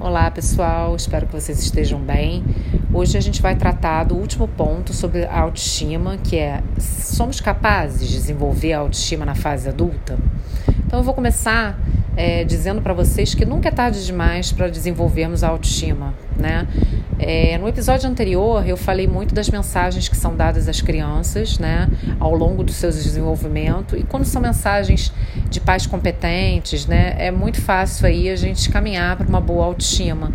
Olá pessoal, espero que vocês estejam bem. Hoje a gente vai tratar do último ponto sobre a autoestima, que é somos capazes de desenvolver a autoestima na fase adulta? Então eu vou começar é, dizendo para vocês que nunca é tarde demais para desenvolvermos a autoestima, né? É, no episódio anterior eu falei muito das mensagens que são dadas às crianças, né, ao longo do seu desenvolvimento e quando são mensagens de pais competentes, né, é muito fácil aí a gente caminhar para uma boa autoestima.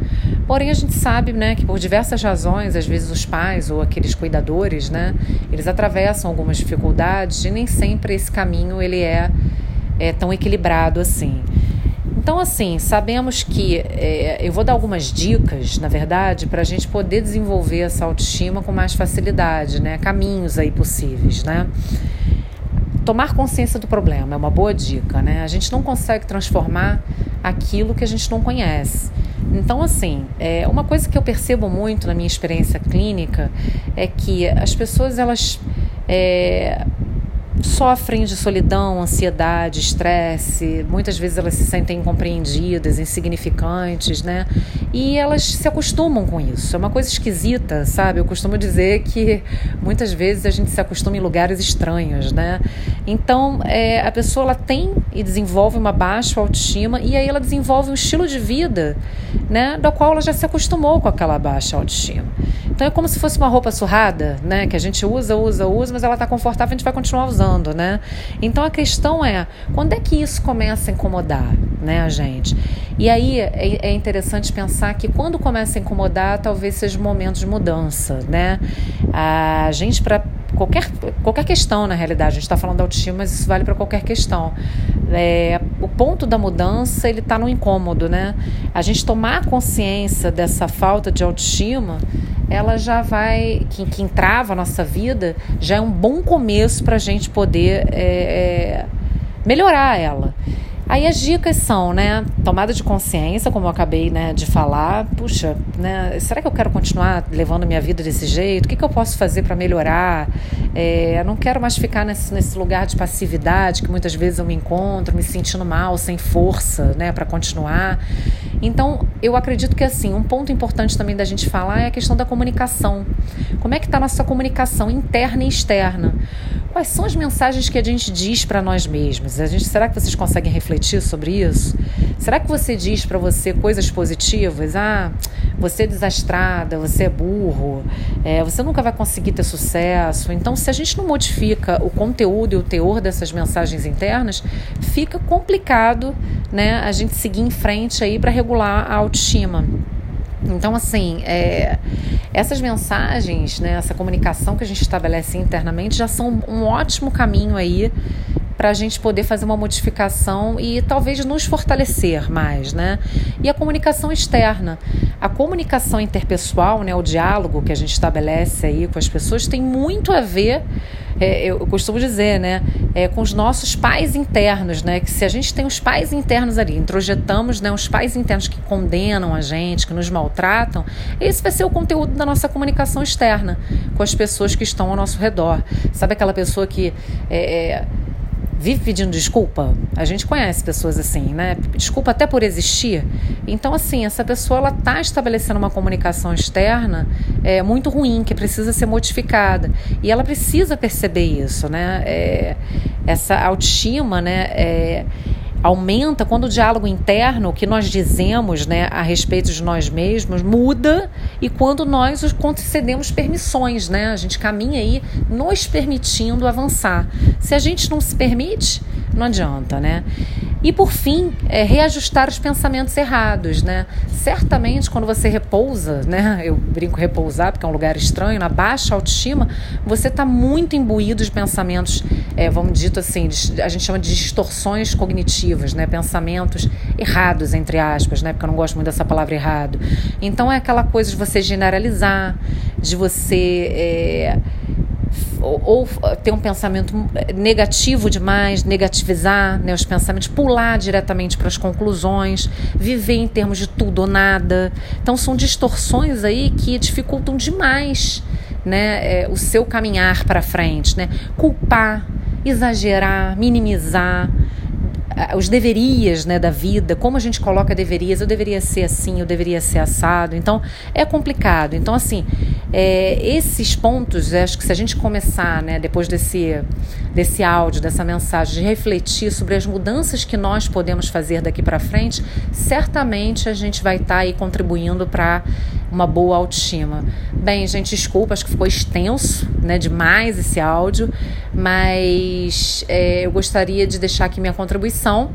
Porém a gente sabe, né, que por diversas razões, às vezes os pais ou aqueles cuidadores, né, eles atravessam algumas dificuldades e nem sempre esse caminho ele é, é tão equilibrado assim. Então, assim, sabemos que é, eu vou dar algumas dicas, na verdade, para a gente poder desenvolver essa autoestima com mais facilidade, né? Caminhos aí possíveis, né? Tomar consciência do problema é uma boa dica, né? A gente não consegue transformar aquilo que a gente não conhece. Então, assim, é, uma coisa que eu percebo muito na minha experiência clínica é que as pessoas, elas. É, sofrem de solidão, ansiedade, estresse, muitas vezes elas se sentem incompreendidas, insignificantes, né? E elas se acostumam com isso. É uma coisa esquisita, sabe? Eu costumo dizer que muitas vezes a gente se acostuma em lugares estranhos, né? Então, é, a pessoa ela tem e desenvolve uma baixa autoestima e aí ela desenvolve um estilo de vida, né, da qual ela já se acostumou com aquela baixa autoestima. Então é como se fosse uma roupa surrada, né, que a gente usa, usa, usa, mas ela está confortável, a gente vai continuar usando, né? Então a questão é, quando é que isso começa a incomodar, né, a gente? E aí é, é interessante pensar que quando começa a incomodar, talvez seja um momento de mudança, né? A gente para qualquer, qualquer questão, na realidade. A gente está falando da autoestima, mas isso vale para qualquer questão. É, o ponto da mudança ele está no incômodo, né? A gente tomar consciência dessa falta de autoestima, ela já vai, que, que entrava a nossa vida, já é um bom começo para a gente poder é, é, melhorar ela. Aí as dicas são, né, tomada de consciência, como eu acabei, né, de falar. Puxa, né, será que eu quero continuar levando minha vida desse jeito? O que, que eu posso fazer para melhorar? É, eu não quero mais ficar nesse, nesse lugar de passividade que muitas vezes eu me encontro, me sentindo mal, sem força, né, para continuar. Então, eu acredito que assim, um ponto importante também da gente falar é a questão da comunicação. Como é que está a nossa comunicação interna e externa? Quais são as mensagens que a gente diz para nós mesmos? A gente, será que vocês conseguem refletir sobre isso? Será que você diz para você coisas positivas? Ah, você é desastrada, você é burro, é, você nunca vai conseguir ter sucesso. Então, se a gente não modifica o conteúdo e o teor dessas mensagens internas, fica complicado, né, a gente seguir em frente aí para regular a autoestima. Então, assim, é, essas mensagens, né, essa comunicação que a gente estabelece internamente já são um ótimo caminho aí para a gente poder fazer uma modificação e talvez nos fortalecer mais, né? E a comunicação externa. A comunicação interpessoal, né, o diálogo que a gente estabelece aí com as pessoas tem muito a ver é, eu costumo dizer, né, é, com os nossos pais internos, né, que se a gente tem os pais internos ali, introjetamos, né, os pais internos que condenam a gente, que nos maltratam, esse vai ser o conteúdo da nossa comunicação externa com as pessoas que estão ao nosso redor. Sabe aquela pessoa que é, é vive pedindo desculpa. A gente conhece pessoas assim, né? Desculpa até por existir. Então, assim, essa pessoa ela está estabelecendo uma comunicação externa é, muito ruim, que precisa ser modificada. E ela precisa perceber isso, né? É, essa autoestima, né? É, aumenta quando o diálogo interno, o que nós dizemos né, a respeito de nós mesmos, muda e quando nós os concedemos permissões, né? A gente caminha aí nos permitindo avançar. Se a gente não se permite, não adianta, né? E por fim, é, reajustar os pensamentos errados, né? Certamente quando você repousa, né? Eu brinco repousar porque é um lugar estranho, na baixa autoestima, você está muito imbuído de pensamentos, é, vamos dito assim, a gente chama de distorções cognitivas, né? Pensamentos errados, entre aspas, né? Porque eu não gosto muito dessa palavra errado. Então é aquela coisa de você generalizar, de você. É, ou, ou, ter um pensamento negativo demais, negativizar né, os pensamentos, pular diretamente para as conclusões, viver em termos de tudo ou nada. Então são distorções aí que dificultam demais né, é, o seu caminhar para frente, né? Culpar, exagerar, minimizar os deverias né, da vida, como a gente coloca deverias, eu deveria ser assim, eu deveria ser assado. Então é complicado. Então, assim, é, esses pontos, acho que se a gente começar, né, depois desse, desse áudio, dessa mensagem, de refletir sobre as mudanças que nós podemos fazer daqui para frente, certamente a gente vai estar tá aí contribuindo para uma boa autoestima. Bem, gente, desculpa, acho que ficou extenso, né, demais esse áudio, mas é, eu gostaria de deixar aqui minha contribuição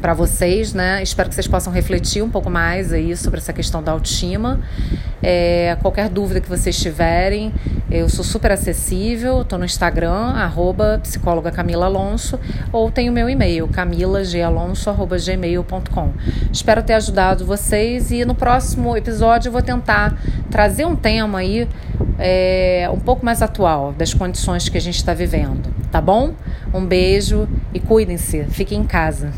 para vocês, né? Espero que vocês possam refletir um pouco mais aí sobre essa questão da autoestima. É, qualquer dúvida que vocês tiverem, eu sou super acessível, estou no Instagram, arroba psicóloga Camila Alonso, ou tenho meu e-mail, camilagalalonso.gmail.com. Espero ter ajudado vocês e no próximo episódio eu vou tentar trazer um tema aí é, um pouco mais atual das condições que a gente está vivendo, tá bom? Um beijo e cuidem-se, fiquem em casa.